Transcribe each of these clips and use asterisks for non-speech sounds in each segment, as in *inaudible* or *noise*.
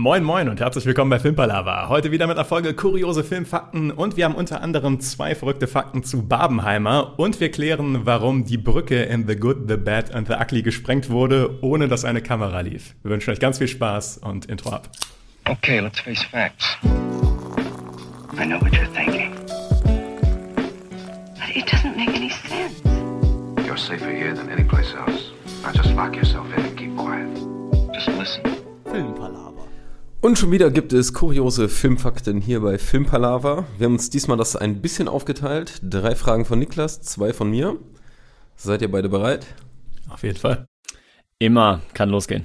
Moin Moin und herzlich willkommen bei Filmpalava. Heute wieder mit einer Folge kuriose Filmfakten und wir haben unter anderem zwei verrückte Fakten zu Barbenheimer und wir klären, warum die Brücke in The Good, The Bad and The Ugly gesprengt wurde, ohne dass eine Kamera lief. Wir wünschen euch ganz viel Spaß und Intro ab. Okay, let's face facts. I know what you're thinking. But it doesn't make any sense. You're safer here than any place else. Now just lock yourself in and keep quiet. Just listen. Filmpalaver. Und schon wieder gibt es kuriose Filmfakten hier bei Filmpalava. Wir haben uns diesmal das ein bisschen aufgeteilt. Drei Fragen von Niklas, zwei von mir. Seid ihr beide bereit? Auf jeden Fall. Immer kann losgehen.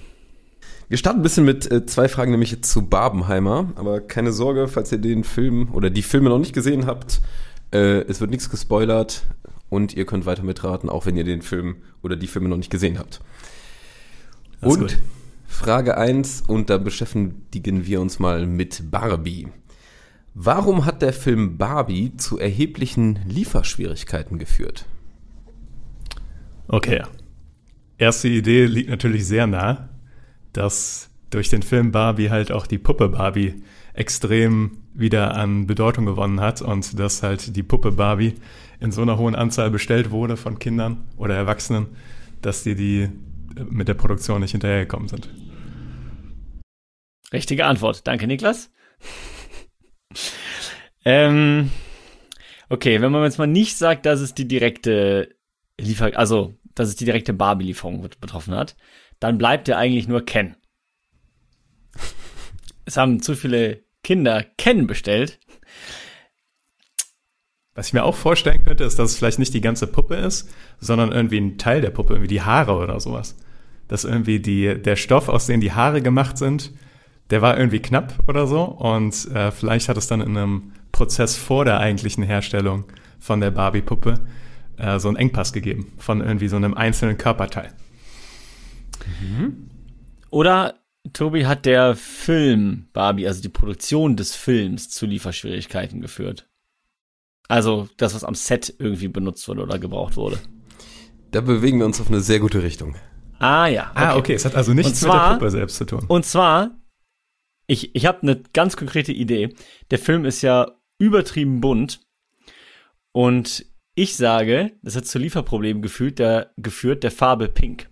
Wir starten ein bisschen mit äh, zwei Fragen, nämlich zu Barbenheimer. Aber keine Sorge, falls ihr den Film oder die Filme noch nicht gesehen habt, äh, es wird nichts gespoilert und ihr könnt weiter mitraten, auch wenn ihr den Film oder die Filme noch nicht gesehen habt. Das und gut. Frage 1, und da beschäftigen wir uns mal mit Barbie. Warum hat der Film Barbie zu erheblichen Lieferschwierigkeiten geführt? Okay. Erste Idee liegt natürlich sehr nah, dass durch den Film Barbie halt auch die Puppe Barbie extrem wieder an Bedeutung gewonnen hat und dass halt die Puppe Barbie in so einer hohen Anzahl bestellt wurde von Kindern oder Erwachsenen, dass die die mit der Produktion nicht hinterhergekommen sind. Richtige Antwort. Danke, Niklas. ähm, okay, wenn man jetzt mal nicht sagt, dass es die direkte Liefer, also, dass es die direkte Barbie-Lieferung bet- betroffen hat, dann bleibt ja eigentlich nur Ken. Es haben zu viele Kinder Ken bestellt. Was ich mir auch vorstellen könnte, ist, dass es vielleicht nicht die ganze Puppe ist, sondern irgendwie ein Teil der Puppe, irgendwie die Haare oder sowas. Dass irgendwie die, der Stoff, aus dem die Haare gemacht sind, der war irgendwie knapp oder so. Und äh, vielleicht hat es dann in einem Prozess vor der eigentlichen Herstellung von der Barbie-Puppe äh, so einen Engpass gegeben von irgendwie so einem einzelnen Körperteil. Oder, Tobi, hat der Film Barbie, also die Produktion des Films, zu Lieferschwierigkeiten geführt? Also, das, was am Set irgendwie benutzt wurde oder gebraucht wurde. Da bewegen wir uns auf eine sehr gute Richtung. Ah, ja. Ah, okay, es hat also nichts Und mit der zwar- Puppe selbst zu tun. Und zwar, ich, ich habe eine ganz konkrete Idee. Der Film ist ja übertrieben bunt. Und ich sage, das hat zu Lieferproblemen geführt der, geführt der Farbe Pink.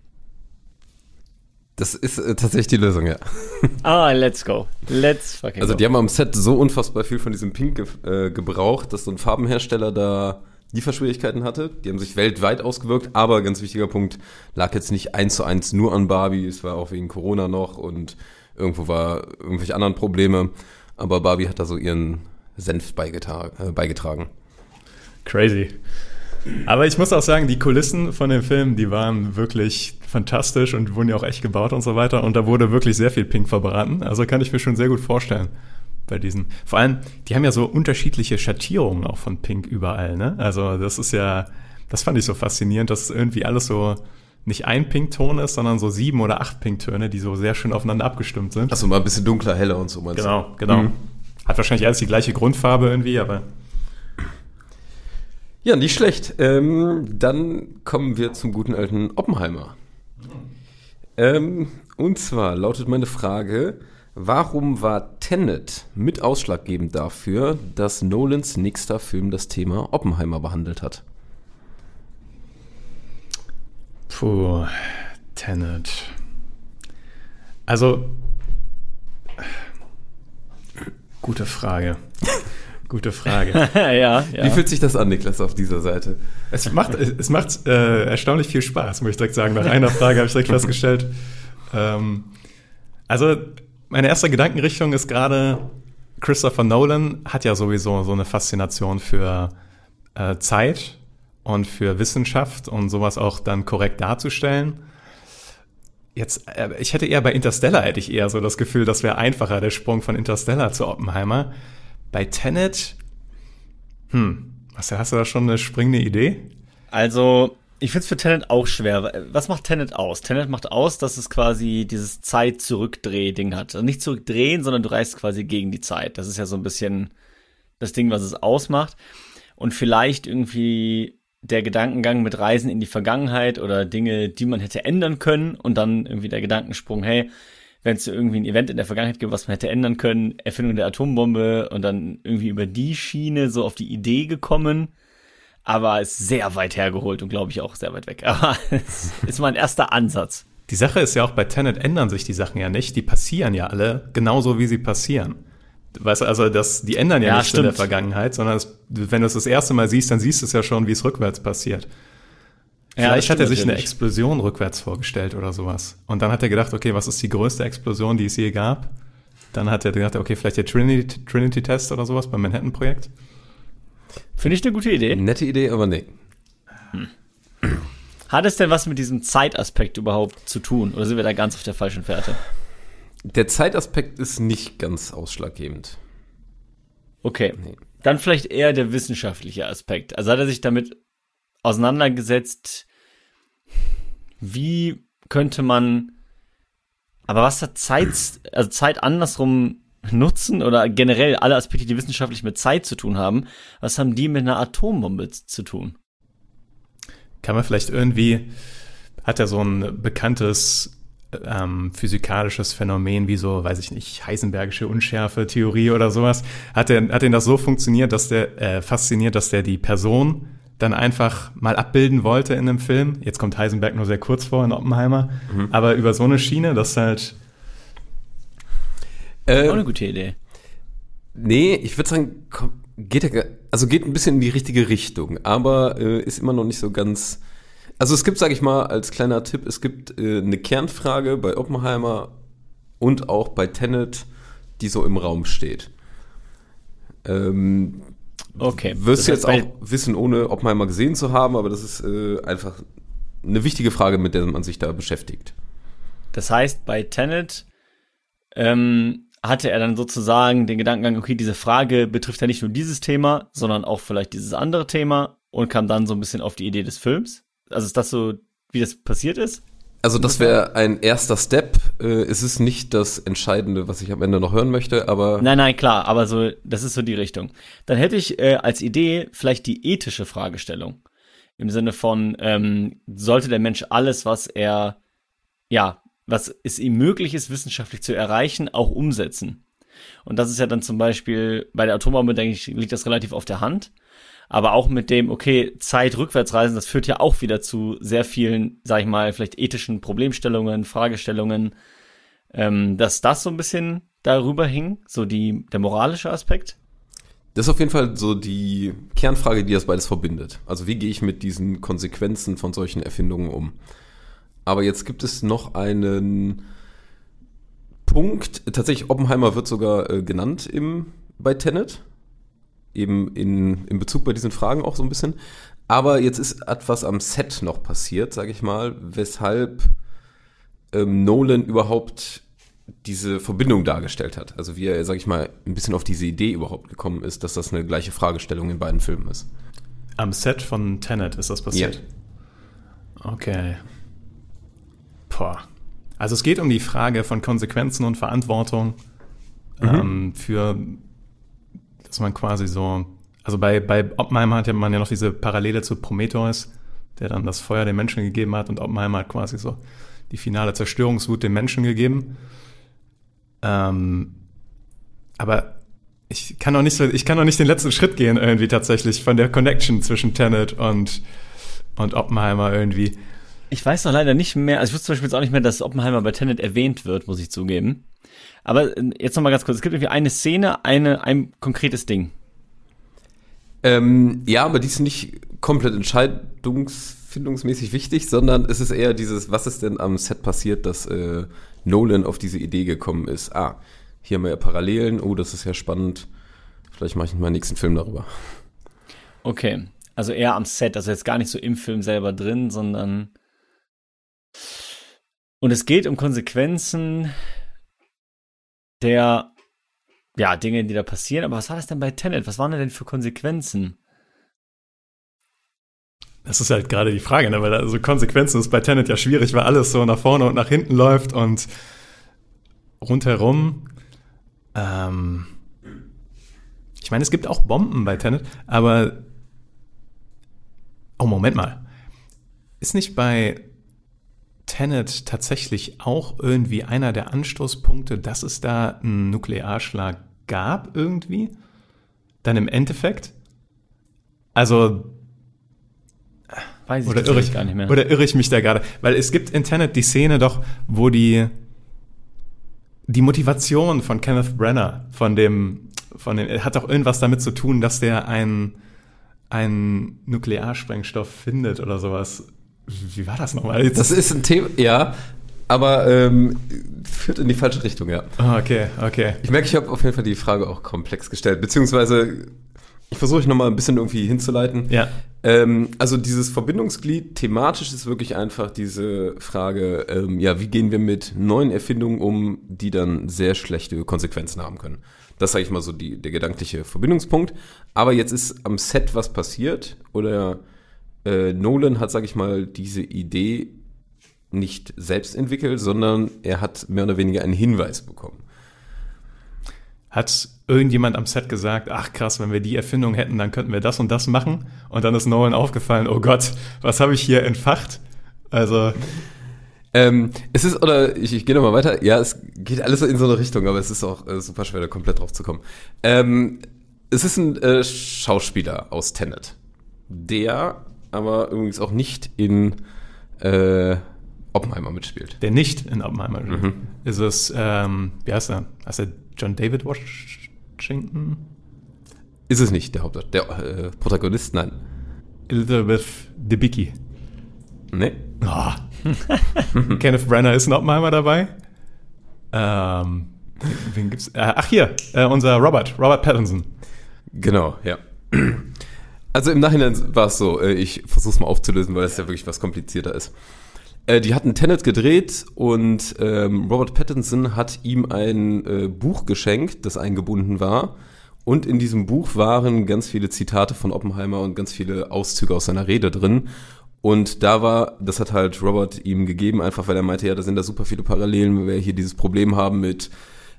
Das ist äh, tatsächlich die Lösung, ja. *laughs* Ah, let's go. Let's fucking Also go. die haben am Set so unfassbar viel von diesem Pink ge äh, gebraucht, dass so ein Farbenhersteller da Lieferschwierigkeiten hatte. Die haben sich weltweit ausgewirkt, aber ganz wichtiger Punkt, lag jetzt nicht eins zu eins nur an Barbie, es war auch wegen Corona noch und irgendwo war irgendwelche anderen Probleme. Aber Barbie hat da so ihren Senf beigetra äh, beigetragen. Crazy. Aber ich muss auch sagen, die Kulissen von dem Film, die waren wirklich fantastisch und wurden ja auch echt gebaut und so weiter. Und da wurde wirklich sehr viel Pink verbraten. Also kann ich mir schon sehr gut vorstellen bei diesen. Vor allem, die haben ja so unterschiedliche Schattierungen auch von Pink überall, ne? Also das ist ja, das fand ich so faszinierend, dass irgendwie alles so nicht ein Pinkton ist, sondern so sieben oder acht Pinktöne, die so sehr schön aufeinander abgestimmt sind. Achso, mal ein bisschen dunkler, heller und so meinst? Genau, genau. Mhm. Hat wahrscheinlich alles die gleiche Grundfarbe irgendwie, aber Ja, nicht schlecht. Ähm, dann kommen wir zum guten alten Oppenheimer. Ähm, und zwar lautet meine Frage, warum war Tenet mit ausschlaggebend dafür, dass Nolans nächster Film das Thema Oppenheimer behandelt hat? Puh, Tenet. Also, gute Frage. *laughs* Gute Frage. *laughs* ja, ja. Wie fühlt sich das an, Niklas, auf dieser Seite? Es macht, es macht äh, erstaunlich viel Spaß, muss ich direkt sagen. Nach einer Frage habe ich direkt festgestellt. Ähm, also, meine erste Gedankenrichtung ist gerade, Christopher Nolan hat ja sowieso so eine Faszination für äh, Zeit und für Wissenschaft und sowas auch dann korrekt darzustellen. Jetzt, äh, ich hätte eher bei Interstellar hätte ich eher so das Gefühl, das wäre einfacher, der Sprung von Interstellar zu Oppenheimer. Bei Tenet, hm, was, hast du da schon eine springende Idee? Also, ich finde es für Tenet auch schwer. Was macht Tenet aus? Tenet macht aus, dass es quasi dieses Zeit-Zurückdreh-Ding hat. Also nicht zurückdrehen, sondern du reist quasi gegen die Zeit. Das ist ja so ein bisschen das Ding, was es ausmacht. Und vielleicht irgendwie der Gedankengang mit Reisen in die Vergangenheit oder Dinge, die man hätte ändern können und dann irgendwie der Gedankensprung, hey, wenn es irgendwie ein Event in der Vergangenheit gibt, was man hätte ändern können, Erfindung der Atombombe und dann irgendwie über die Schiene so auf die Idee gekommen. Aber ist sehr weit hergeholt und glaube ich auch sehr weit weg. *laughs* Aber es ist mal ein erster Ansatz. Die Sache ist ja auch, bei Tenet ändern sich die Sachen ja nicht. Die passieren ja alle genauso, wie sie passieren. Weißt du, also das, die ändern ja, Ja, nichts in der. Vergangenheit, sondern es, wenn du es das erste Mal siehst, dann siehst du es ja schon, wie es rückwärts passiert. Ja, Vielleicht hat er sich eine natürlich. Explosion rückwärts vorgestellt oder sowas. Und dann hat er gedacht, okay, was ist die größte Explosion, die es je gab? Dann hat er gedacht, okay, vielleicht der Trinity, Trinity Test oder sowas beim Manhattan-Projekt. Finde ich eine gute Idee. Nette Idee, aber nee. Hat es denn was mit diesem Zeitaspekt überhaupt zu tun? Oder sind wir da ganz auf der falschen Fährte? Der Zeitaspekt ist nicht ganz ausschlaggebend. Okay. Dann vielleicht eher der wissenschaftliche Aspekt. Also hat er sich damit auseinandergesetzt, wie könnte man, aber was hat Zeit, also Zeit andersrum nutzen oder generell alle Aspekte, die wissenschaftlich mit Zeit zu tun haben, was haben die mit einer Atombombe zu tun? Kann man vielleicht irgendwie, hat er so ein bekanntes ähm, physikalisches Phänomen wie so, weiß ich nicht, Heisenbergische Unschärfe-Theorie oder sowas, hat er hat ihn das so funktioniert, dass der, äh, fasziniert, dass der die Person dann einfach mal abbilden wollte in einem Film. Jetzt kommt Heisenberg nur sehr kurz vor in Oppenheimer, aber über so eine Schiene, dass halt, Äh, Auch eine gute Idee. Nee, ich würde sagen, komm, geht also geht ein bisschen in die richtige Richtung, aber äh, ist immer noch nicht so ganz. Also es gibt, sage ich mal, als kleiner Tipp, es gibt äh, eine Kernfrage bei Oppenheimer und auch bei Tenet, die so im Raum steht. Ähm, Okay. wirst du jetzt auch wissen, ohne Oppenheimer gesehen zu haben, aber das ist äh, einfach eine wichtige Frage, mit der man sich da beschäftigt. Das heißt, bei Tenet ähm, hatte er dann sozusagen den Gedankengang, okay, diese Frage betrifft ja nicht nur dieses Thema, sondern auch vielleicht dieses andere Thema und kam dann so ein bisschen auf die Idee des Films. Also ist das so, wie das passiert ist? Also das wäre ein erster Step. Äh, es ist nicht das Entscheidende, was ich am Ende noch hören möchte, aber Nein, nein, klar, aber so, das ist so die Richtung. Dann hätte ich äh, als Idee vielleicht die ethische Fragestellung. Im Sinne von, ähm, sollte der Mensch alles, was er, ja, was es ihm möglich ist, wissenschaftlich zu erreichen, auch umsetzen? Und das ist ja dann zum Beispiel bei der Atombombe, denke ich, liegt das relativ auf der Hand. Aber auch mit dem, okay, Zeit rückwärtsreisen, das führt ja auch wieder zu sehr vielen, sag ich mal, vielleicht ethischen Problemstellungen, Fragestellungen, ähm, dass das so ein bisschen darüber hing, so die, der moralische Aspekt. das ist auf jeden Fall so die Kernfrage, die das beides verbindet. Also wie gehe ich mit diesen Konsequenzen von solchen Erfindungen um? Aber jetzt gibt es noch einen Punkt. Tatsächlich, Oppenheimer wird sogar äh, genannt im, bei Tenet. Eben in, in Bezug bei diesen Fragen auch so ein bisschen. Aber jetzt ist etwas am Set noch passiert, sage ich mal, weshalb ähm, Nolan überhaupt diese Verbindung dargestellt hat. Also wie er, sag ich mal, ein bisschen auf diese Idee überhaupt gekommen ist, dass das eine gleiche Fragestellung in beiden Filmen ist. am Set von Tenet ist das passiert. Okay. Boah. Also es geht um die Frage von Konsequenzen und Verantwortung ähm, für, dass man quasi so, also bei, bei Oppenheimer hat man ja noch diese Parallele zu Prometheus, der dann das Feuer den Menschen gegeben hat und Oppenheimer hat quasi so die finale Zerstörungswut den Menschen gegeben. Ähm, aber ich kann noch nicht so, ich kann noch nicht den letzten Schritt gehen irgendwie tatsächlich von der Connection zwischen Tenet und, und Oppenheimer irgendwie. Ich weiß noch leider nicht mehr, also ich wusste zum Beispiel jetzt auch nicht mehr, dass Oppenheimer bei Tenet erwähnt wird, muss ich zugeben. Aber äh, jetzt noch mal ganz kurz, es gibt irgendwie eine Szene, eine, ein konkretes Ding. Ähm, ja, aber die ist nicht komplett entscheidungsfindungsmäßig wichtig, sondern es ist eher dieses, was ist denn am Set passiert, dass äh, Nolan auf diese Idee gekommen ist. Ah, hier haben wir ja Parallelen, oh, das ist ja spannend. Vielleicht mache ich meinen nächsten Film darüber. Okay, also eher am Set, also jetzt gar nicht so im Film selber drin, sondern und es geht um Konsequenzen der ja, Dinge, die da passieren, aber was war das denn bei Tenet? Was waren da denn für Konsequenzen? Das ist halt gerade die Frage, ne? weil also Konsequenzen ist bei Tenet ja schwierig, weil alles so nach vorne und nach hinten läuft und rundherum. Ähm, ich meine, es gibt auch Bomben bei Tenet, aber oh Moment mal, ist nicht bei Tenet tatsächlich auch irgendwie einer der Anstoßpunkte, dass es da einen Nuklearschlag gab irgendwie? Dann im Endeffekt? Also, Weiß ich oder irre ich, gar nicht mehr. oder irre ich mich da gerade? Weil es gibt in Tenet die Szene doch, wo die, die Motivation von Kenneth Brenner, von dem, von dem, hat doch irgendwas damit zu tun, dass der einen, einen Nuklearsprengstoff findet oder sowas. Wie war das nochmal? Jetzt- Das ist ein Thema, ja, aber ähm, führt in die falsche Richtung, ja. Ah, okay, okay. Ich merke, ich habe auf jeden Fall die Frage auch komplex gestellt, beziehungsweise ich versuche ich nochmal ein bisschen irgendwie hinzuleiten. Ja. Ähm, also dieses Verbindungsglied thematisch ist wirklich einfach diese Frage, ähm, ja, wie gehen wir mit neuen Erfindungen um, die dann sehr schlechte Konsequenzen haben können. Das sage ich mal so die, der gedankliche Verbindungspunkt. Aber jetzt ist am Set was passiert oder äh, Nolan hat, sage ich mal, diese Idee nicht selbst entwickelt, sondern er hat mehr oder weniger einen Hinweis bekommen. Hat irgendjemand am Set gesagt, ach krass, wenn wir die Erfindung hätten, dann könnten wir das und das machen? Und dann ist Nolan aufgefallen, oh Gott, was habe ich hier entfacht? Also, Ähm, es ist, oder ich, ich gehe nochmal weiter. Ja, es geht alles in so eine Richtung, aber es ist auch äh, super schwer, da komplett drauf zu kommen. Ähm, es ist ein äh, Schauspieler aus Tenet, der aber übrigens auch nicht in äh, Oppenheimer mitspielt. der nicht in Oppenheimer spielt. Ist es, ähm, wie heißt er? Heißt er John David Washington? Ist es nicht, der Haupt der äh, Protagonist? Nein. Elizabeth Debicki. Nee. Ah. *laughs* Kenneth Brenner ist in Oppenheimer dabei. Ähm, wen gibt's? Äh, ach hier, äh, unser Robert, Robert Pattinson. Genau, ja. Also im Nachhinein war es so, äh, ich versuche es mal aufzulösen, weil das ja wirklich was komplizierter ist. Äh, Die hatten Tenet gedreht und ähm, Robert Pattinson hat ihm ein äh, Buch geschenkt, das eingebunden war. Und in diesem Buch waren ganz viele Zitate von Oppenheimer und ganz viele Auszüge aus seiner Rede drin. Und da war, das hat halt Robert ihm gegeben, einfach weil er meinte, ja, da sind da super viele Parallelen, weil wir hier dieses Problem haben mit,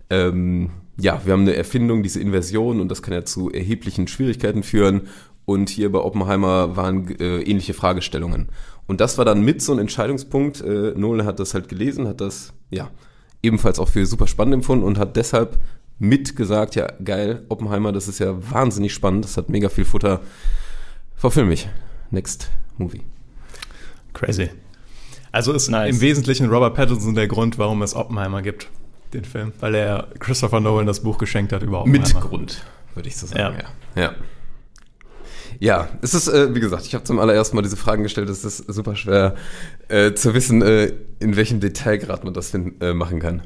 ähm, ja, wir haben eine Erfindung, diese Inversion und das kann ja zu erheblichen Schwierigkeiten führen. Und hier bei Oppenheimer waren äh, ähnliche Fragestellungen. Und das war dann mit so ein Entscheidungspunkt. Äh, Nolan hat das halt gelesen, hat das ja ebenfalls auch für super spannend empfunden und hat deshalb mitgesagt, ja geil, Oppenheimer, das ist ja wahnsinnig spannend, das hat mega viel Futter. Verfilm mich. Next Movie. Crazy. Also ist Nice. im Wesentlichen Robert Pattinson der Grund, warum es Oppenheimer gibt, den Film. Weil er Christopher Nolan das Buch geschenkt hat über Oppenheimer. Mitgrund, würde ich so sagen. Ja. Ja. ja. Ja, es ist, äh, wie gesagt, ich habe zum allerersten Mal diese Fragen gestellt. Es ist super schwer äh, zu wissen, äh, in welchem Detailgrad man das fin- äh, machen kann.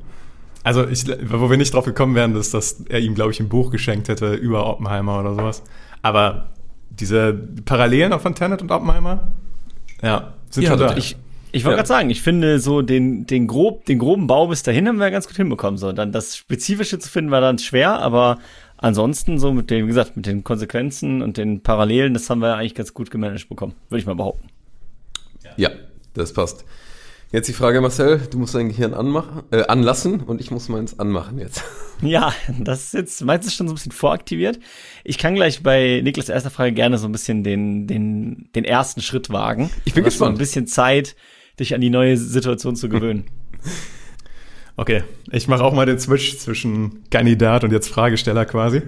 Also, ich, wo wir nicht drauf gekommen wären, ist, dass er ihm, glaube ich, ein Buch geschenkt hätte über Oppenheimer oder sowas. Aber diese Parallelen auch von Tenet und Oppenheimer, ja, sind Ja, schon da. Ich, ich wollte Ja. gerade sagen, ich finde so den, den, grob, den groben Bau bis dahin haben wir ganz gut hinbekommen. So, dann das Spezifische zu finden war dann schwer, aber ansonsten so mit den, wie gesagt, mit den Konsequenzen und den Parallelen, das haben wir eigentlich ganz gut gemanagt bekommen, würde ich mal behaupten. Ja, das passt. Jetzt die Frage, Marcel, du musst dein Gehirn anmachen, äh, anlassen und ich muss meins anmachen jetzt. *laughs* Ja, das ist jetzt meistens schon so ein bisschen voraktiviert. Ich kann gleich bei Niklas erster Frage gerne so ein bisschen den, den, den ersten Schritt wagen. Ich bin gespannt. ein bisschen Zeit, dich an die neue Situation zu gewöhnen. *laughs* Okay, ich mache auch mal den Switch zwischen Kandidat und jetzt Fragesteller quasi.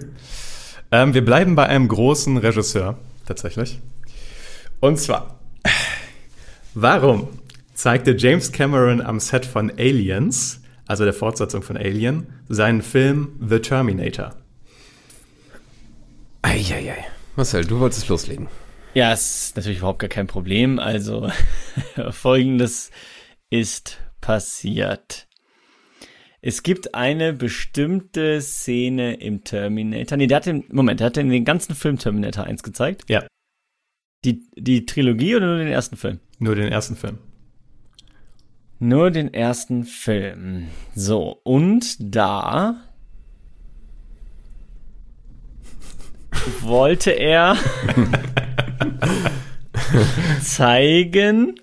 Ähm, wir bleiben bei einem großen Regisseur, tatsächlich. Und zwar, warum zeigte James Cameron am Set von Aliens, also der Fortsetzung von Alien, seinen Film The Terminator? Eieiei. Marcel, du wolltest loslegen. Ja, ist natürlich überhaupt gar kein Problem. Also *laughs* folgendes ist passiert. Es gibt eine bestimmte Szene im Terminator. Nee, der hat den, Moment, der hat den, den ganzen Film Terminator 1 gezeigt. Ja, Die, die Trilogie oder nur den ersten Film? nur den ersten Film. Nur den ersten Film. So, und da wollte er *laughs* zeigen,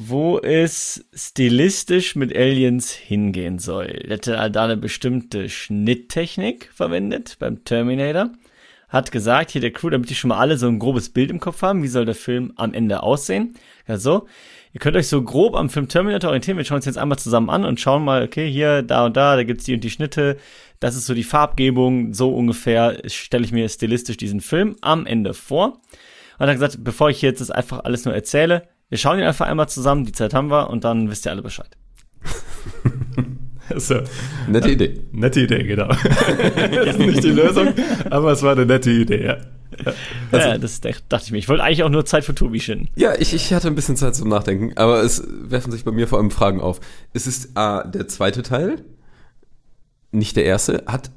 wo es stilistisch mit Aliens hingehen soll. Hätte da eine bestimmte Schnitttechnik verwendet beim Terminator. hat gesagt, hier der Crew, damit die schon mal alle so ein grobes Bild im Kopf haben, wie soll der Film am Ende aussehen. Also, ihr könnt euch so grob am Film Terminator orientieren. Wir schauen uns jetzt einmal zusammen an und schauen mal, okay, hier, da und da, da gibt's die und die Schnitte. Das ist so die Farbgebung, so ungefähr stelle ich mir stilistisch diesen Film am Ende vor. Und hat gesagt, bevor ich jetzt das einfach alles nur erzähle, wir schauen ihn einfach einmal zusammen, die Zeit haben wir und dann wisst ihr alle Bescheid. *laughs* So. Nette Idee. Nette Idee, genau. das *laughs* ist nicht die Lösung, aber es war eine nette Idee, ja. ja, das dachte ich mir. Ich wollte eigentlich auch nur Zeit für Tobi schinden. Ja, ich, ich hatte ein bisschen Zeit zum Nachdenken, aber es werfen sich bei mir vor allem Fragen auf. Es ist A, der zweite Teil, nicht der erste, hat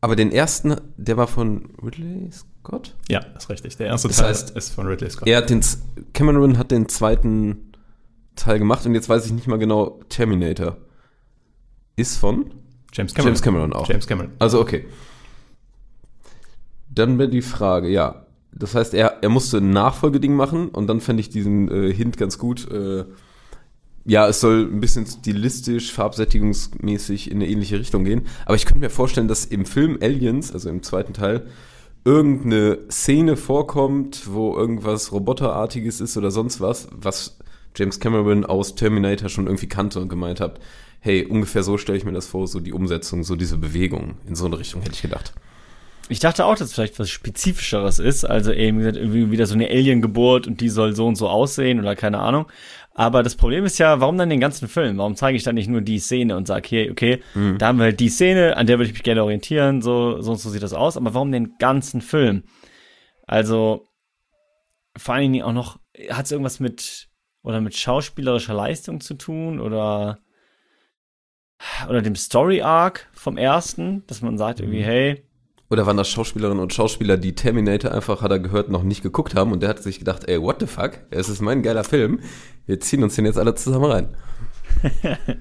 aber den ersten, der war von Ridley Scott? Ja, ist richtig. Der erste Das Teil heißt, ist von Ridley Scott. Er hat den, Cameron hat den zweiten Teil gemacht und jetzt weiß ich nicht mal genau, Terminator ist von James Cameron. James Cameron auch. James Cameron. Also okay. Dann wäre die Frage, ja. Das heißt, er, er musste ein Nachfolgeding machen und dann fände ich diesen äh, Hint ganz gut. Äh, ja, es soll ein bisschen stilistisch, farbsättigungsmäßig in eine ähnliche Richtung gehen. Aber ich könnte mir vorstellen, dass im Film Aliens, also im zweiten Teil, irgendeine Szene vorkommt, wo irgendwas Roboterartiges ist oder sonst was, was James Cameron aus Terminator schon irgendwie kannte und gemeint hat, hey, ungefähr so stelle ich mir das vor, so die Umsetzung, so diese Bewegung. In so eine Richtung hätte ich gedacht. Ich dachte auch, dass es vielleicht was Spezifischeres ist. Also eben gesagt, irgendwie wieder so eine Alien-Geburt und die soll so und so aussehen oder keine Ahnung. Aber das Problem ist ja, warum dann den ganzen Film? Warum zeige ich dann nicht nur die Szene und sage, hier, okay, da haben wir halt die Szene, an der würde ich mich gerne orientieren, so, so und so sieht das aus. Aber warum den ganzen Film? Also, vor allen Dingen auch noch, hat es irgendwas mit, oder mit schauspielerischer Leistung zu tun oder, oder dem Story Arc vom ersten, dass man sagt irgendwie, hey, Oder waren das Schauspielerinnen und Schauspieler, die Terminator einfach, hat er gehört, noch nicht geguckt haben und der hat sich gedacht, ey, what the fuck? Es ist mein geiler Film. Wir ziehen uns den jetzt alle zusammen rein. *laughs*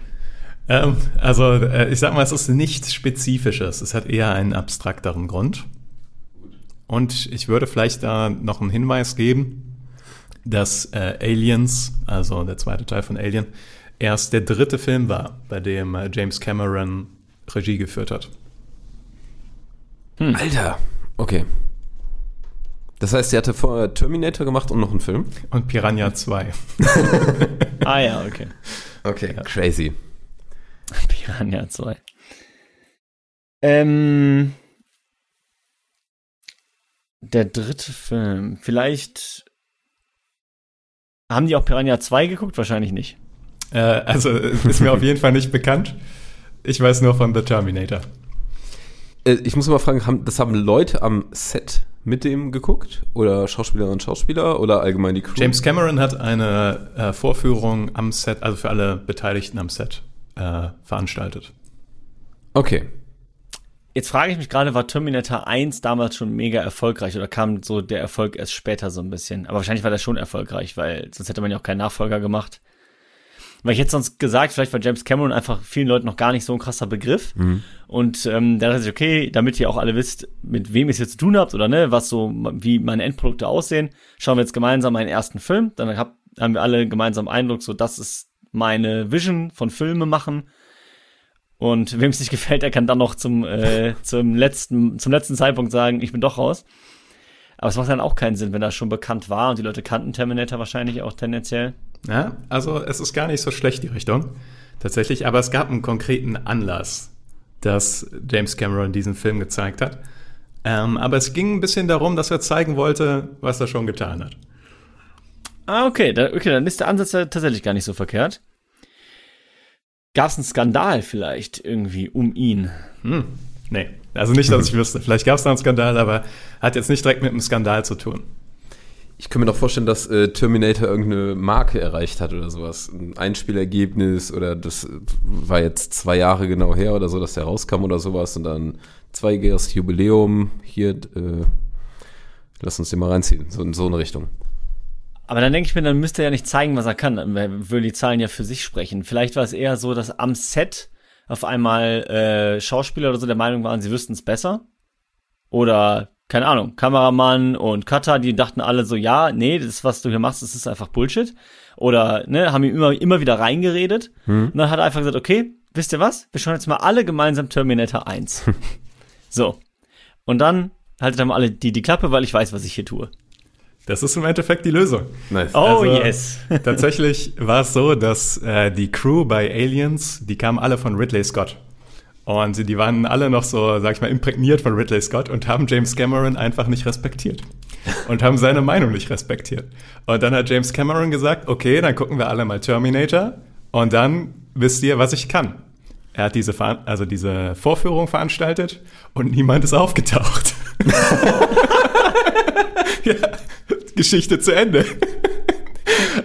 Ähm, also, äh, ich sag mal, es ist nichts Spezifisches. Es hat eher einen abstrakteren Grund. Und ich würde vielleicht da noch einen Hinweis geben, dass äh, Aliens, also der zweite Teil von Alien, erst der dritte Film war, bei dem äh, James Cameron Regie geführt hat. Alter. Okay. Das heißt, er hatte vorher Terminator gemacht und noch einen Film? Und Piranha 2. *laughs* ah ja, okay. Okay. Crazy. Piranha 2. Ähm, der dritte Film. Vielleicht haben die auch Piranha 2 geguckt? Wahrscheinlich nicht. Äh, also, ist mir auf jeden Fall nicht bekannt. Ich weiß nur von The Terminator. Äh, ich muss mal fragen, haben, das haben Leute am Set mit dem geguckt? Oder Schauspielerinnen und Schauspieler? Oder allgemein die Crew? James Cameron hat eine äh, Vorführung am Set, also für alle Beteiligten am Set, äh, veranstaltet. Okay. Jetzt frage ich mich gerade, war Terminator 1 damals schon mega erfolgreich oder kam so der Erfolg erst später so ein bisschen? Aber wahrscheinlich war der schon erfolgreich, weil sonst hätte man ja auch keinen Nachfolger gemacht. Weil ich hätte sonst gesagt, vielleicht war James Cameron einfach vielen Leuten noch gar nicht so ein krasser Begriff. Und ähm, da dachte ich, okay, damit ihr auch alle wisst, mit wem ihr es jetzt zu tun habt oder ne, was so, wie meine Endprodukte aussehen, schauen wir jetzt gemeinsam meinen ersten Film. Dann hab, haben wir alle gemeinsam Eindruck, so das ist meine Vision von Filme machen. Und wem es nicht *laughs* gefällt, der kann dann noch zum, äh, zum, letzten, zum letzten Zeitpunkt sagen, ich bin doch raus. Aber es macht dann auch keinen Sinn, wenn das schon bekannt war und die Leute kannten Terminator wahrscheinlich auch tendenziell. Ja, also es ist gar nicht so schlecht, die Richtung. Tatsächlich, aber es gab einen konkreten Anlass, dass James Cameron diesen Film gezeigt hat. Ähm, aber es ging ein bisschen darum, dass er zeigen wollte, was er schon getan hat. Ah, okay, da, okay, dann ist der Ansatz ja tatsächlich gar nicht so verkehrt. Gab es einen Skandal vielleicht irgendwie um ihn? Hm, nee, also nicht, dass ich wüsste. Vielleicht gab es da einen Skandal, aber hat jetzt nicht direkt mit einem Skandal zu tun. Ich kann mir doch vorstellen, dass äh, Terminator irgendeine Marke erreicht hat oder sowas. Ein Einspielergebnis oder das äh, war jetzt zwei Jahre genau her oder so, dass der rauskam oder sowas und dann zweijähriges Jubiläum hier, äh, lass uns den mal reinziehen, so in so eine Richtung. Aber dann denke ich mir, dann müsste er ja nicht zeigen, was er kann. Dann würden die Zahlen ja für sich sprechen. Vielleicht war es eher so, dass am Set auf einmal äh, Schauspieler oder so der Meinung waren, sie wüssten es besser. Oder, keine Ahnung, Kameramann und Cutter, die dachten alle so, ja, nee, das, was du hier machst, das ist einfach Bullshit. Oder, ne, haben ihm immer, immer wieder reingeredet. Und dann hat er einfach gesagt, okay, wisst ihr was? Wir schauen jetzt mal alle gemeinsam Terminator 1. *laughs* so. Und dann haltet dann mal alle die, die Klappe, weil ich weiß, was ich hier tue. Das ist im Endeffekt die Lösung. Nice. Oh, Also, yes. Tatsächlich war es so, dass äh, die Crew bei Aliens, die kamen alle von Ridley Scott. Und die waren alle noch so, sag ich mal, imprägniert von Ridley Scott und haben James Cameron einfach nicht respektiert. Und haben seine Meinung nicht respektiert. Und dann hat James Cameron gesagt, okay, dann gucken wir alle mal Terminator und dann wisst ihr, was ich kann. Er hat diese, Veran- also diese Vorführung veranstaltet und niemand ist aufgetaucht. *laughs* *laughs* ja, Geschichte zu Ende.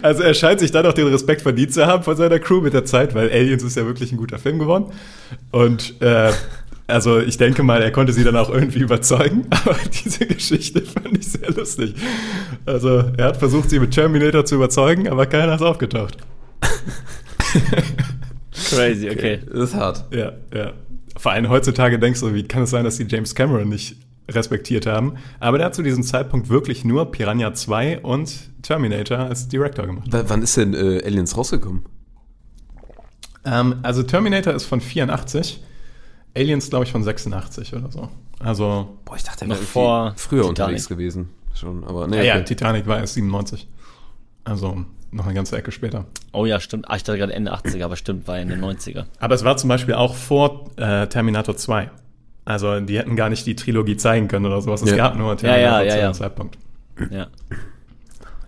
Also er scheint sich dann auch den Respekt verdient zu haben von seiner Crew mit der Zeit, weil Aliens ist ja wirklich ein guter Film geworden. Und äh, also ich denke mal, er konnte sie dann auch irgendwie überzeugen, *laughs* aber diese Geschichte fand ich sehr lustig. Also er hat versucht, sie mit Terminator zu überzeugen, aber keiner ist aufgetaucht. *laughs* Crazy, okay. Das ist hart. Ja, ja. Vor allem heutzutage denkst du, wie kann es sein, dass die James Cameron nicht respektiert haben? Aber der hat zu diesem Zeitpunkt wirklich nur Piranha 2 und Terminator als Director gemacht. W wann ist denn äh, Aliens rausgekommen? Ähm, also Terminator ist von 84, Aliens glaube ich von 86 oder so. Also, Boah, ich dachte, er Noch wäre vor früher Titanic. unterwegs gewesen. Schon, aber nee, ja, ja, okay. Titanic war erst 97. Also noch eine ganze Ecke später. Oh ja, stimmt. Ah, ich dachte gerade Ende 80er, aber stimmt, war in den 90er. Aber es war zum Beispiel auch vor äh, Terminator 2. Also die hätten gar nicht die Trilogie zeigen können oder sowas. Es Ja. gab nur Ja, Terminator ja, ja, zu dem ja. Zeitpunkt. Ja.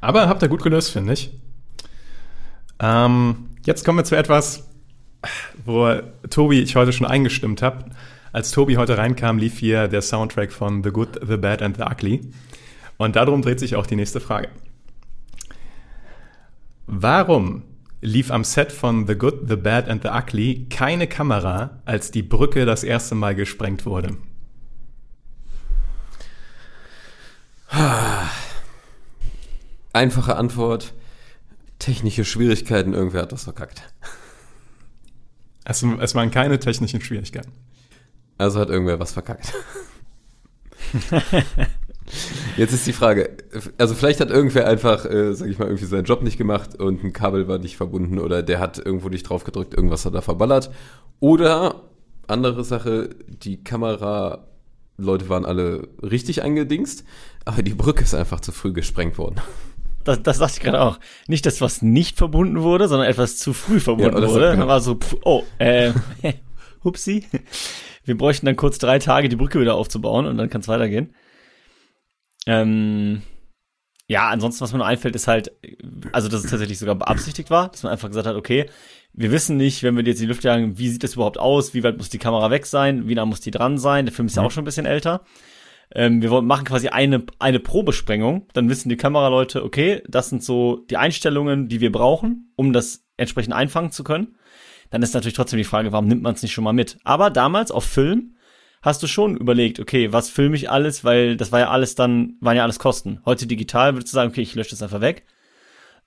Aber habt ihr gut gelöst, finde ich. Ähm, jetzt kommen wir zu etwas, wo Tobi ich heute schon eingestimmt habe. Als Tobi heute reinkam, lief hier der Soundtrack von The Good, The Bad and The Ugly. Und darum dreht sich auch die nächste Frage. Warum lief am Set von The Good, The Bad and The Ugly keine Kamera, als die Brücke das erste Mal gesprengt wurde? Einfache Antwort. Technische Schwierigkeiten, irgendwer hat das verkackt. Es, es waren keine technischen Schwierigkeiten. Also hat irgendwer was verkackt. *laughs* Jetzt ist die Frage, also vielleicht hat irgendwer einfach, äh, sag ich mal, irgendwie seinen Job nicht gemacht und ein Kabel war nicht verbunden oder der hat irgendwo nicht drauf gedrückt, irgendwas hat er verballert. Oder, andere Sache, die Kameraleute waren alle richtig eingedingst, aber die Brücke ist einfach zu früh gesprengt worden. Das, das dachte ich gerade auch. Nicht, dass was nicht verbunden wurde, sondern etwas zu früh verbunden so, wurde. genau. Dann war so, pf, oh, äh, *laughs* hupsi. Wir bräuchten dann kurz drei Tage, die Brücke wieder aufzubauen und dann kann es weitergehen. Ähm, ja, ansonsten, was mir noch einfällt, ist halt, also dass es tatsächlich sogar beabsichtigt war, dass man einfach gesagt hat, okay, wir wissen nicht, wenn wir jetzt die Luft jagen, wie sieht das überhaupt aus, wie weit muss die Kamera weg sein, wie nah muss die dran sein. Der Film ist ja auch schon ein bisschen älter. Ähm, wir wollen- machen quasi eine, eine Probesprengung. Dann wissen die Kameraleute, okay, das sind so die Einstellungen, die wir brauchen, um das entsprechend einfangen zu können. Dann ist natürlich trotzdem die Frage, warum nimmt man es nicht schon mal mit? Aber damals auf Film hast du schon überlegt, okay, was filme ich alles, weil das war ja alles dann, waren ja alles Kosten. Heute digital würdest du sagen, okay, ich lösche das einfach weg.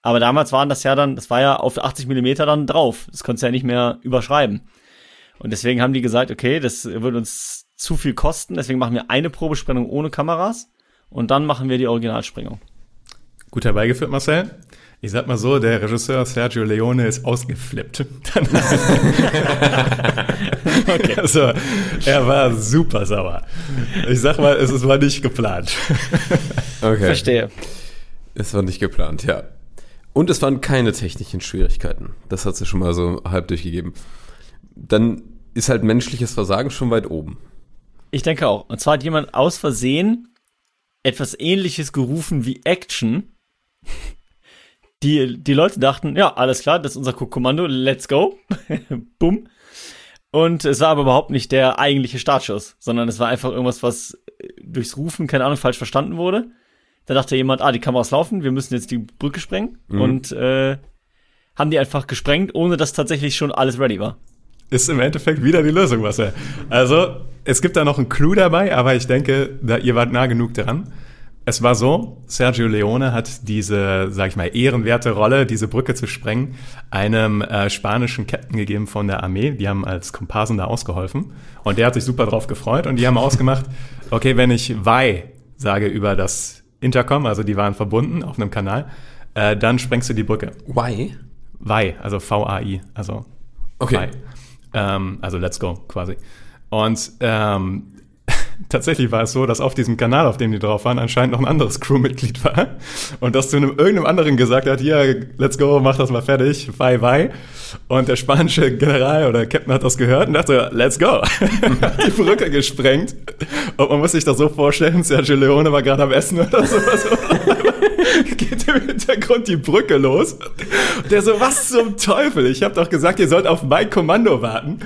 Aber damals waren das ja dann, das war ja auf 80 Millimeter dann drauf. Das konntest du ja nicht mehr überschreiben. Und deswegen haben die gesagt, okay, das würde uns zu viel kosten, deswegen machen wir eine Probesprengung ohne Kameras und dann machen wir die Originalsprengung. Gut herbeigeführt, Marcel. Ich sag mal so, der Regisseur Sergio Leone ist ausgeflippt. *laughs* *laughs* Okay. Also, er war super sauer. Ich sag mal, es war nicht geplant. *laughs* Okay. Verstehe. Es war nicht geplant, ja. Und es waren keine technischen Schwierigkeiten. Das hat sie schon mal so halb durchgegeben. Dann ist halt menschliches Versagen schon weit oben. Ich denke auch. Und zwar hat jemand aus Versehen etwas ähnliches gerufen wie Action. Die, die Leute dachten, ja, alles klar, das ist unser Kommando, let's go. *laughs* Bumm. Und es war aber überhaupt nicht der eigentliche Startschuss, sondern es war einfach irgendwas, was äh, durchs Rufen, keine Ahnung, falsch verstanden wurde. Da dachte jemand, ah, die Kameras laufen, wir müssen jetzt die Brücke sprengen. Und äh, haben die einfach gesprengt, ohne dass tatsächlich schon alles ready war. Ist im Endeffekt wieder die Lösung, Marcel. Also, es gibt da noch einen Clou dabei, aber ich denke, da, ihr wart nah genug dran. Es war so, Sergio Leone hat diese, sag ich mal, ehrenwerte Rolle, diese Brücke zu sprengen, einem äh, spanischen Captain gegeben von der Armee. Die haben als Komparsen da ausgeholfen. Und der hat sich super drauf gefreut. Und die haben ausgemacht, *laughs* okay, wenn ich Vai sage über das Intercom, also die waren verbunden auf einem Kanal, äh, dann sprengst du die Brücke. Why? Vai, also V-A-I, also Okay. Vai. Ähm, also let's go quasi. Und ähm, tatsächlich war es so, dass auf diesem Kanal, auf dem die drauf waren, anscheinend noch ein anderes Crewmitglied war und das zu einem, irgendeinem anderen gesagt hat, hier, let's go, mach das mal fertig, bye bye. Und der spanische General oder Captain hat das gehört und dachte, let's go. hat *laughs* die Brücke gesprengt. Und man muss sich das so vorstellen, Sergio Leone war gerade am Essen oder sowas. *laughs* Geht im Hintergrund die Brücke los. Der so, was zum Teufel? Ich habe doch gesagt, ihr sollt auf mein Kommando warten.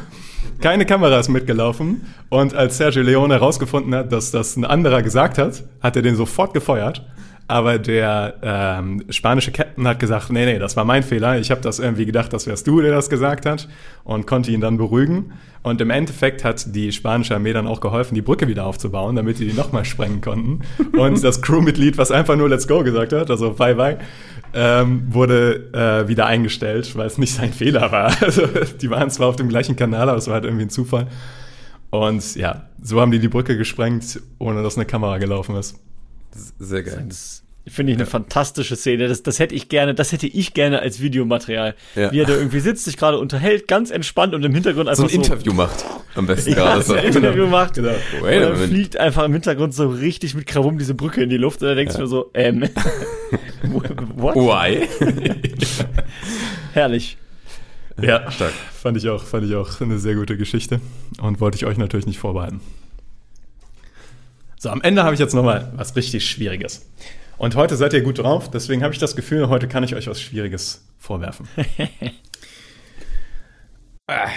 Keine Kamera ist mitgelaufen. Und als Sergio Leone herausgefunden hat, dass das ein anderer gesagt hat, hat er den sofort gefeuert. Aber der ähm, spanische Captain hat gesagt, nee, nee, das war mein Fehler. Ich habe das irgendwie gedacht, das wärst du, der das gesagt hat. Und konnte ihn dann beruhigen. Und im Endeffekt hat die spanische Armee dann auch geholfen, die Brücke wieder aufzubauen, damit die die nochmal sprengen konnten. *laughs* Und das Crewmitglied, was einfach nur Let's Go gesagt hat, also bye bye, ähm, wurde äh, wieder eingestellt, weil es nicht sein Fehler war. *laughs* Also die waren zwar auf dem gleichen Kanal, aber es war halt irgendwie ein Zufall. Und ja, so haben die die Brücke gesprengt, ohne dass eine Kamera gelaufen ist. Sehr geil. Das finde ich eine fantastische Szene. Das, das hätte ich gerne, das hätte ich gerne als Videomaterial. Ja. Wie er da irgendwie sitzt, sich gerade unterhält, ganz entspannt und im Hintergrund So einfach ein so. Interview macht. Am besten Ja, gerade. so So. ein Interview macht. Genau. Wait a Und fliegt einfach im Hintergrund so richtig mit Krawum diese Brücke in die Luft und dann denkst du nur so, ähm, *laughs* what? Why? *laughs* Herrlich. Ja, Stark. Fand ich auch, fand ich auch eine sehr gute Geschichte und wollte ich euch natürlich nicht vorbehalten. So, am Ende habe ich jetzt nochmal was richtig Schwieriges. Und heute seid ihr gut drauf, deswegen habe ich das Gefühl, heute kann ich euch was Schwieriges vorwerfen. *laughs* Ah,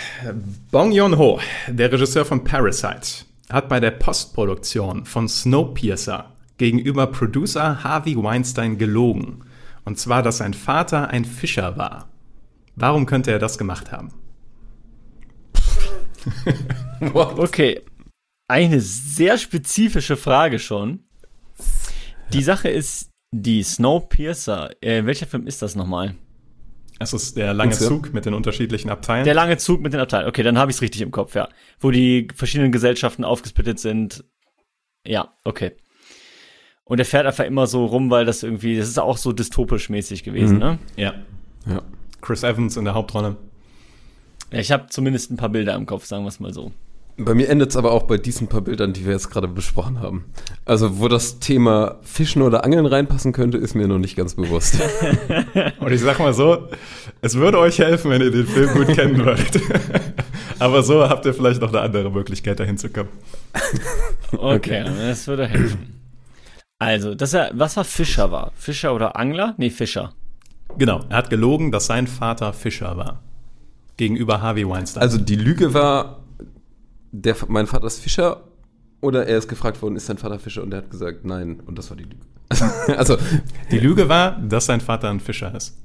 Bong Joon-ho, der Regisseur von Parasite, hat bei der Postproduktion von Snowpiercer gegenüber Producer Harvey Weinstein gelogen. Und zwar, dass sein Vater ein Fischer war. Warum könnte er das gemacht haben? *laughs* Okay. Eine sehr spezifische Frage schon. Die Sache ist, die Snowpiercer, äh, welcher Film ist das nochmal? Es ist der lange? Zug mit den unterschiedlichen Abteilen. Der lange Zug mit den Abteilen. Okay, dann habe ich es richtig im Kopf, ja. Wo die verschiedenen Gesellschaften aufgesplittet sind. Ja, okay. Und er fährt einfach immer so rum, weil das irgendwie, das ist auch so dystopisch mäßig gewesen, Mhm. ne? ja. Ja. Chris Evans in der Hauptrolle. Ja, ich habe zumindest ein paar Bilder im Kopf, sagen wir es mal so. Bei mir endet es aber auch bei diesen paar Bildern, die wir jetzt gerade besprochen haben. Also, wo das Thema Fischen oder Angeln reinpassen könnte, ist mir noch nicht ganz bewusst. *laughs* Und ich sag mal so, es würde euch helfen, wenn ihr den Film gut kennen würdet. *laughs* Aber so habt ihr vielleicht noch eine andere Möglichkeit, dahin zu kommen. Okay, das würde helfen. Also, dass er, was war Fischer war? Fischer oder Angler? Nee, Fischer. Genau, er hat gelogen, dass sein Vater Fischer war. Gegenüber Harvey Weinstein. Also, die Lüge war, der, mein Vater ist Fischer oder er ist gefragt worden, ist dein Vater Fischer? Und er hat gesagt, nein. Und das war die Lüge. *laughs* also, die Lüge war, dass sein Vater ein Fischer ist.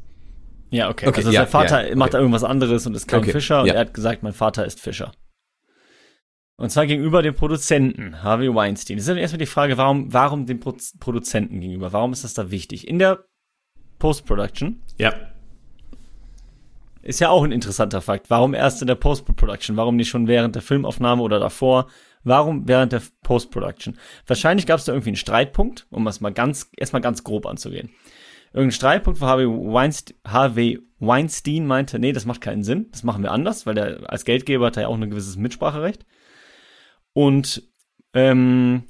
Ja, okay. Okay, also ja, sein Vater ja, macht okay. da irgendwas anderes und ist kein Okay, Fischer und ja. er hat gesagt, mein Vater ist Fischer. Und zwar gegenüber dem Produzenten, Harvey Weinstein. Das ist dann erstmal die Frage, warum, warum dem Pro Produzenten gegenüber? Warum ist das da wichtig? In der Post-Production Ja. Ist ja auch ein interessanter Fakt. Warum erst in der Post-Production? Warum nicht schon während der Filmaufnahme oder davor? Warum während der Post-Production? Wahrscheinlich gab es da irgendwie einen Streitpunkt, um es mal ganz, erstmal ganz grob anzugehen. Irgendein Streitpunkt, wo Harvey Weinstein, Harvey Weinstein meinte, nee, das macht keinen Sinn, das machen wir anders, weil der als Geldgeber hat er ja auch ein gewisses Mitspracherecht. Und ähm,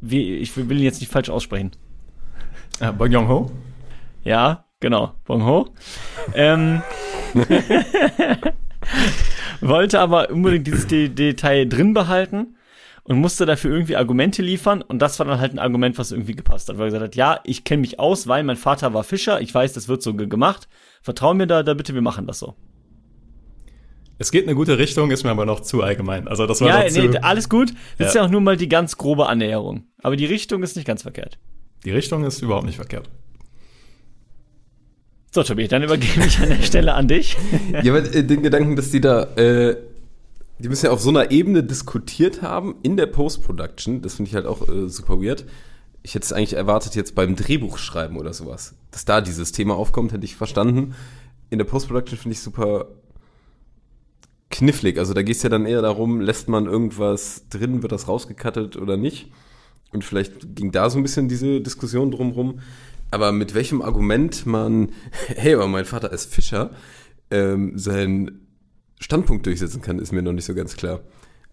wie, ich will ihn jetzt nicht falsch aussprechen. Äh, Bong Joon-ho? Ja, genau. Bong Ho. ähm, *laughs* wollte aber unbedingt dieses De Detail drin behalten und musste dafür irgendwie Argumente liefern. Und das war dann halt ein Argument, was irgendwie gepasst hat. Weil er gesagt hat, ja, ich kenne mich aus, weil mein Vater war Fischer. Ich weiß, das wird so ge- gemacht. Vertrau mir da, da bitte, wir machen das so. Es geht in eine gute Richtung, ist mir aber noch zu allgemein. Also das war Ja, noch nee, alles gut. Das ist Ja. ja auch nur mal die ganz grobe Annäherung. Aber die Richtung ist nicht ganz verkehrt. Die Richtung ist überhaupt nicht verkehrt. So, Tobi, dann übergebe ich an der Stelle an dich. *laughs* ja, aber äh, den Gedanken, dass die da, äh, die müssen ja auf so einer Ebene diskutiert haben in der Post-Production, das finde ich halt auch äh, super weird. Ich hätte es eigentlich erwartet jetzt beim Drehbuchschreiben oder sowas, dass da dieses Thema aufkommt, hätte ich verstanden. In der Post-Production finde ich super knifflig. Also da geht es ja dann eher darum, lässt man irgendwas drin, wird das rausgekattet oder nicht. Und vielleicht ging da so ein bisschen diese Diskussion drumrum. Aber mit welchem Argument man, *laughs* hey, aber mein Vater ist Fischer, ähm, seinen Standpunkt durchsetzen kann, ist mir noch nicht so ganz klar.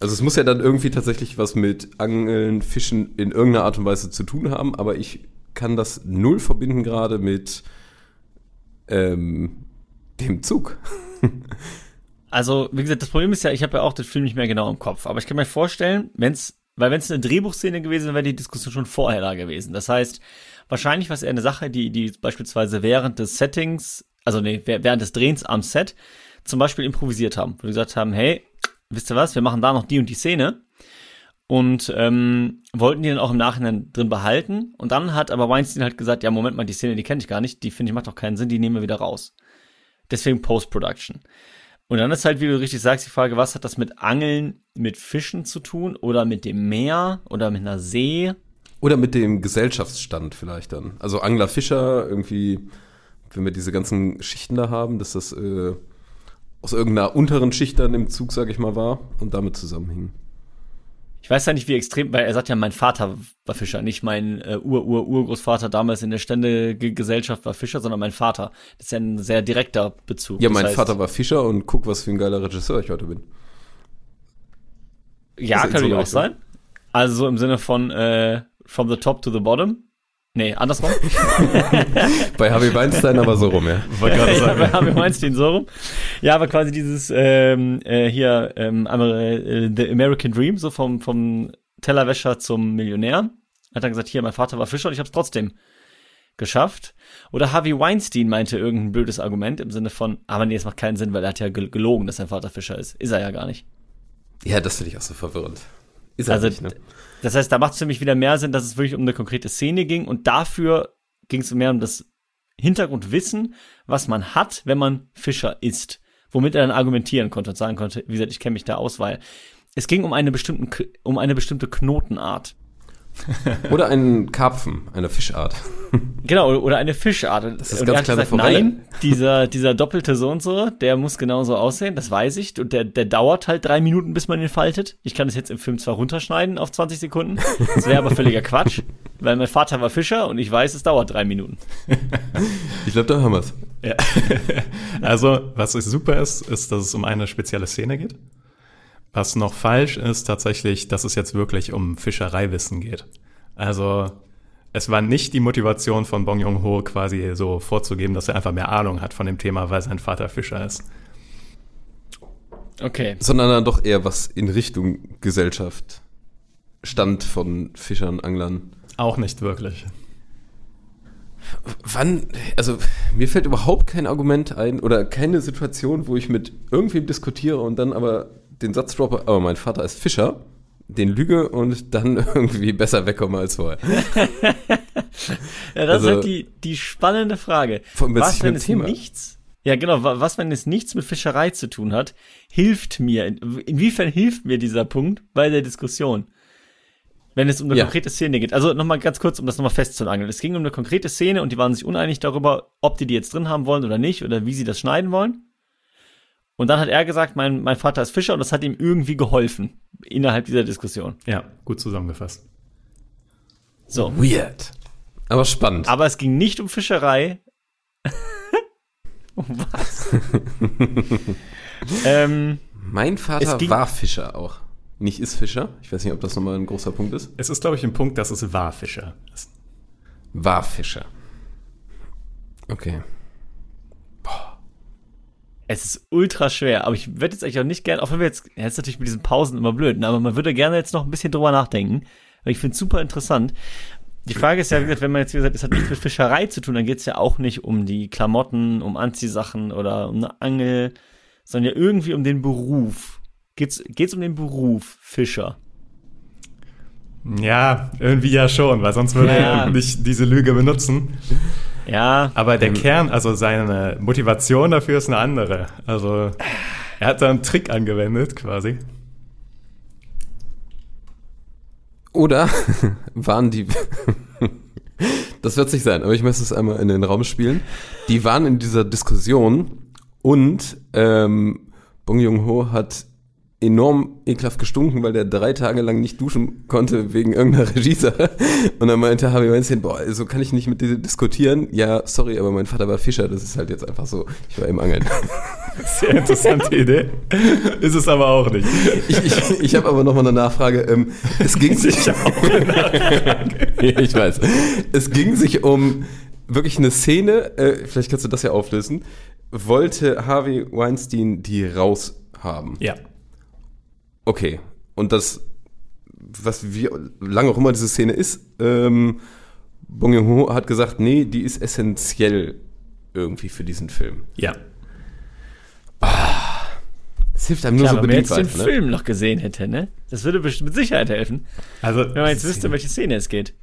Also es muss ja dann irgendwie tatsächlich was mit Angeln, Fischen in irgendeiner Art und Weise zu tun haben, aber ich kann das null verbinden gerade mit ähm, dem Zug. *laughs* Also, wie gesagt, das Problem ist ja, ich habe ja auch den Film nicht mehr genau im Kopf. Aber ich kann mir vorstellen, wenn's, weil wenn es eine Drehbuchszene gewesen wäre, wäre die Diskussion schon vorher da gewesen. Das heißt, wahrscheinlich war es eher eine Sache, die, die beispielsweise während des Settings, also nee, während des Drehens am Set, zum Beispiel improvisiert haben. Wo die gesagt haben, hey, wisst ihr was, wir machen da noch die und die Szene. Und ähm, wollten die dann auch im Nachhinein drin behalten. Und dann hat aber Weinstein halt gesagt, ja, Moment mal, die Szene, die kenne ich gar nicht, die finde ich macht doch keinen Sinn, die nehmen wir wieder raus. Deswegen Post-Production. Und dann ist halt, wie du richtig sagst, die Frage, was hat das mit Angeln, mit Fischen zu tun oder mit dem Meer oder mit einer See? Oder mit dem Gesellschaftsstand vielleicht dann. Also Angler, Fischer, irgendwie, wenn wir diese ganzen Schichten da haben, dass das äh, aus irgendeiner unteren Schicht dann im Zug, sag ich mal, war und damit zusammenhing. Ich weiß ja nicht, wie extrem, weil er sagt ja, mein Vater war Fischer, nicht mein äh, Ur-Ur-Urgroßvater damals in der Ständegesellschaft war Fischer, sondern mein Vater. Das ist ja ein sehr direkter Bezug. Ja, Das mein heißt, Vater war Fischer und guck, was für ein geiler Regisseur ich heute bin. Ja, kann so natürlich auch Richtung. sein. Also so im Sinne von äh, from the top to the bottom. Nee, andersrum. *laughs* Bei Harvey Weinstein aber so rum, ja. *laughs* Wollte gerade ja, sagen. wir haben Weinstein so rum. Ja, aber quasi dieses ähm, äh, hier ähm, äh, The American Dream, so vom, vom Tellerwäscher zum Millionär. Hat dann gesagt, hier, mein Vater war Fischer und ich habe es trotzdem geschafft. Oder Harvey Weinstein meinte irgendein blödes Argument im Sinne von, aber nee, es macht keinen Sinn, weil er hat ja gel- gelogen, dass sein Vater Fischer ist. Ist er ja gar nicht. Ja, das finde ich auch so verwirrend. Ist er Also, nicht, ne? das heißt, da macht es für mich wieder mehr Sinn, dass es wirklich um eine konkrete Szene ging und dafür ging es mehr um das Hintergrundwissen, was man hat, wenn man Fischer ist. Womit er dann argumentieren konnte und sagen konnte, wie gesagt, ich kenne mich da aus, weil es ging um eine, bestimmten, um eine bestimmte Knotenart. *laughs* Oder einen Karpfen, eine Fischart. *laughs* Genau, oder eine Fischart. Das ist und ganz kleine gesagt, Forelle. nein, dieser, dieser doppelte so und so, der muss genauso aussehen, das weiß ich. Und der, der dauert halt drei Minuten, bis man ihn faltet. Ich kann das jetzt im Film zwar runterschneiden auf 20 Sekunden, das wäre aber völliger Quatsch, weil mein Vater war Fischer und ich weiß, es dauert drei Minuten. Ich glaube, da haben wir es. Ja. *laughs* Also, was super ist, ist, dass es um eine spezielle Szene geht. Was noch falsch ist, tatsächlich, dass es jetzt wirklich um Fischereiwissen geht. Also, es war nicht die Motivation von Bong Joon-ho quasi so vorzugeben, dass er einfach mehr Ahnung hat von dem Thema, weil sein Vater Fischer ist. Okay. Sondern dann doch eher was in Richtung Gesellschaft. Stand von Fischern, Anglern. Auch nicht wirklich. Wann, also mir fällt überhaupt kein Argument ein oder keine Situation, wo ich mit irgendwem diskutiere und dann aber den Satz droppe, aber mein Vater ist Fischer, den lüge und dann *laughs* irgendwie besser wegkomme als vorher. Ja, das Also- ist halt die, die spannende Frage. Was wenn es Thema- nichts, ja genau, wa- was, wenn es nichts mit Fischerei zu tun hat, hilft mir, in- inwiefern hilft mir dieser Punkt bei der Diskussion? Wenn es um eine Ja. konkrete Szene geht. Also nochmal ganz kurz, um das nochmal festzunageln. Es ging um eine konkrete Szene und die waren sich uneinig darüber, ob die die jetzt drin haben wollen oder nicht oder wie sie das schneiden wollen. Und dann hat er gesagt, mein, mein Vater ist Fischer und das hat ihm irgendwie geholfen innerhalb dieser Diskussion. Ja, gut zusammengefasst. So. Weird. Aber spannend. Aber es ging nicht um Fischerei. *laughs* um was? *laughs* ähm, mein Vater ging- war Fischer auch. Nicht ist Fischer. Ich weiß nicht, ob das nochmal ein großer Punkt ist. Es ist, glaube ich, ein Punkt, dass es war Fischer ist. War Fischer. Okay. Es ist ultra schwer, aber ich würde jetzt eigentlich auch nicht gerne, auch wenn wir jetzt, ja, ist natürlich mit diesen Pausen immer blöd, ne, aber man würde gerne jetzt noch ein bisschen drüber nachdenken, weil ich finde es super interessant. Die Frage ist ja, wie gesagt, wenn man jetzt, wie gesagt, es hat nichts mit Fischerei zu tun, dann geht es ja auch nicht um die Klamotten, um Anziehsachen oder um eine Angel, sondern ja irgendwie um den Beruf. Geht's, geht's um den Beruf Fischer? Ja, irgendwie ja schon, weil sonst würde Ja. er nicht diese Lüge benutzen. Ja, Aber der Kern, also seine Motivation dafür ist eine andere. Also er hat da einen Trick angewendet quasi. Oder *laughs* waren die. *laughs* das wird nicht sein, aber ich möchte es einmal in den Raum spielen. Die waren in dieser Diskussion und ähm, Bong Joon-ho hat enorm ekelhaft gestunken, weil der drei Tage lang nicht duschen konnte wegen irgendeiner *laughs* Regiesache. Und dann meinte Harvey Weinstein, boah, so kann ich nicht mit dir diskutieren. Ja, sorry, aber mein Vater war Fischer, das ist halt jetzt einfach so. Ich war im Angeln. *laughs* Sehr interessante Idee. Ist es aber auch nicht. Ich, ich, ich habe aber noch mal eine Nachfrage. Ähm, es ging sich Ich auch eine Nachfrage. *laughs* ich weiß. Es ging sich um wirklich eine Szene, äh, vielleicht kannst du das ja auflösen. Wollte Harvey Weinstein die raushaben? Ja. Okay. Und das, was wie lange auch immer diese Szene ist, ähm, Bong Joon-ho hat gesagt, nee, die ist essentiell irgendwie für diesen Film. Ja. Das hilft einem nur Klar, so wenn man bedingt jetzt den ne? Film noch gesehen hätte, ne? Das würde bestimmt mit Sicherheit helfen. Also, Wenn man jetzt wüsste, um welche Szene es geht.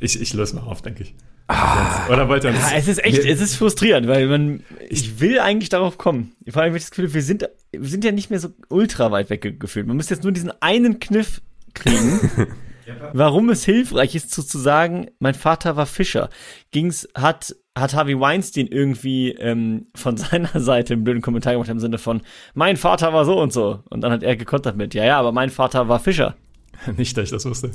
ich, ich löse mal auf, denke ich. Sonst- Oder wollt ihr uns, Ja, es ist echt, es ist frustrierend, weil man, ich will eigentlich darauf kommen. Vor allem, habe ich das Gefühl, wir sind, wir sind ja nicht mehr so ultra weit weggefühlt. Man muss jetzt nur diesen einen Kniff kriegen, *laughs* warum es hilfreich ist, zu, zu sagen, mein Vater war Fischer. Ging's, hat, hat Harvey Weinstein irgendwie ähm, von *laughs* seiner Seite einen blöden Kommentar gemacht im Sinne von, mein Vater war so und so. Und dann hat er gekontert mit, ja, ja, aber mein Vater war Fischer. *laughs* Nicht, dass ich das wusste.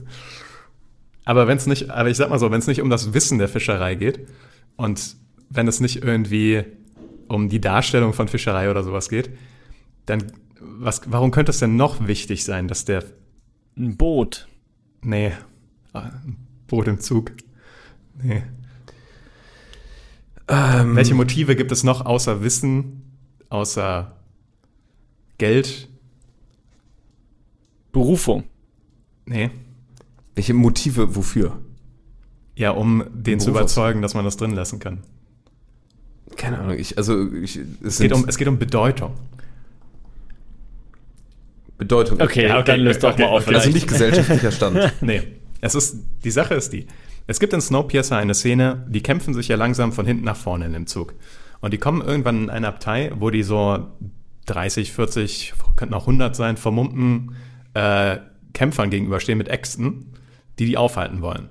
Aber wenn es nicht, aber ich sag mal so, wenn es nicht um das Wissen der Fischerei geht und wenn es nicht irgendwie um die Darstellung von Fischerei oder sowas geht, dann was, warum könnte es denn noch wichtig sein, dass der, Ein Boot. nee, ah, ein Boot im Zug, nee. Ähm, Welche Motive gibt es noch außer Wissen, außer Geld? Berufung. Nee. Welche Motive wofür? Ja, um den zu überzeugen, dass man das drin lassen kann. Keine Ahnung, ich, also ich, es, Es geht um, es geht um Bedeutung. Bedeutung. Okay, okay, dann löst doch okay, mal auf. okay. Also nicht gesellschaftlicher Stand. *laughs* Nee, es ist, die Sache ist die. Es gibt in Snowpiercer eine Szene, die kämpfen sich ja langsam von hinten nach vorne in dem Zug. Und die kommen irgendwann in eine Abtei, wo die so 30, 40, könnten auch 100 sein, vermummten äh, Kämpfern gegenüberstehen mit Äxten, die die aufhalten wollen.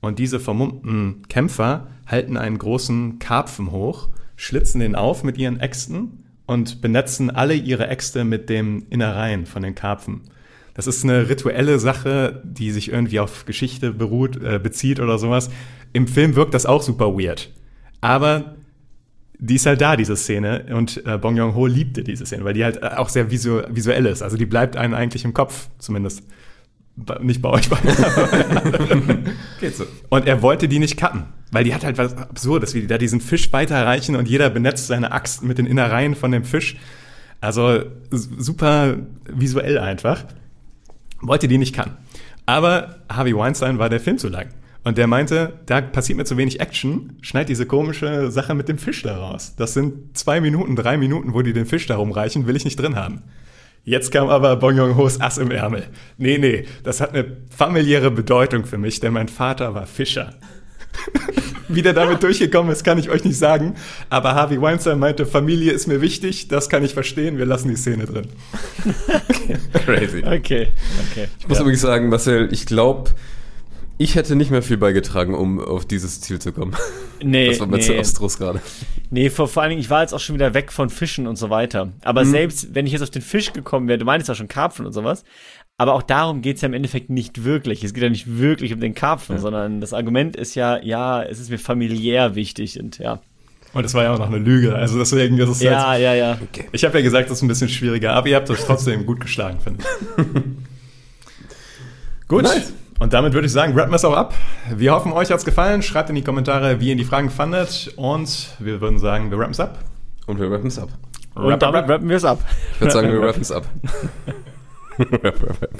Und diese vermummten Kämpfer halten einen großen Karpfen hoch, schlitzen den auf mit ihren Äxten und benetzen alle ihre Äxte mit dem Innereien von den Karpfen. Das ist eine rituelle Sache, die sich irgendwie auf Geschichte beruht, äh, bezieht oder sowas. Im Film wirkt das auch super weird. Aber die ist halt da, diese Szene. Und äh, Bong Joon-ho liebte diese Szene, weil die halt äh, auch sehr visu visuell ist. Also die bleibt einem eigentlich im Kopf, zumindest. Nicht bei euch beiden. *laughs* Geht so. Und er wollte die nicht cutten, weil die hat halt was Absurdes, wie die da diesen Fisch weiterreichen und jeder benetzt seine Axt mit den Innereien von dem Fisch. Also super visuell einfach. Wollte die nicht cutten. Aber Harvey Weinstein war der Film zu lang. Und der meinte, da passiert mir zu wenig Action, schneid diese komische Sache mit dem Fisch da raus. Das sind zwei Minuten, drei Minuten, wo die den Fisch da rumreichen, will ich nicht drin haben. Jetzt kam aber Bong Joon-ho's Ass im Ärmel. Nee, nee, das hat eine familiäre Bedeutung für mich, denn mein Vater war Fischer. *laughs* Wie der damit durchgekommen ist, kann ich euch nicht sagen. Aber Harvey Weinstein meinte, Familie ist mir wichtig, das kann ich verstehen, wir lassen die Szene drin. *laughs* Crazy. Okay, okay. Ich muss Ja. übrigens sagen, Marcel, ich glaube, ich hätte nicht mehr viel beigetragen, um auf dieses Ziel zu kommen. *laughs* Nee, Das war mir zu nee. abstrus gerade. Nee, vor, vor allen Dingen, ich war jetzt auch schon wieder weg von Fischen und so weiter. Aber selbst wenn ich jetzt auf den Fisch gekommen wäre, du meinst ja schon Karpfen und sowas, aber auch darum geht's ja im Endeffekt nicht wirklich. Es geht ja nicht wirklich um den Karpfen, sondern das Argument ist ja, ja, es ist mir familiär wichtig und ja. Und es war ja auch noch eine Lüge. Also deswegen ist es Ja, jetzt, ja, ja. Ich habe ja gesagt, das ist ein bisschen schwieriger, aber ihr habt das trotzdem gut geschlagen, finde ich. *laughs* gut. Nice. Und damit würde ich sagen, rappen wir es auch ab. Wir hoffen, euch hat's gefallen. Schreibt in die Kommentare, wie ihr die Fragen fandet. Und wir würden sagen, wir rappen es ab. Und wir rappen es ab. Und damit rappen wir es ab. *laughs* Ich würde sagen, wir rappen es ab. rap, rap, rap.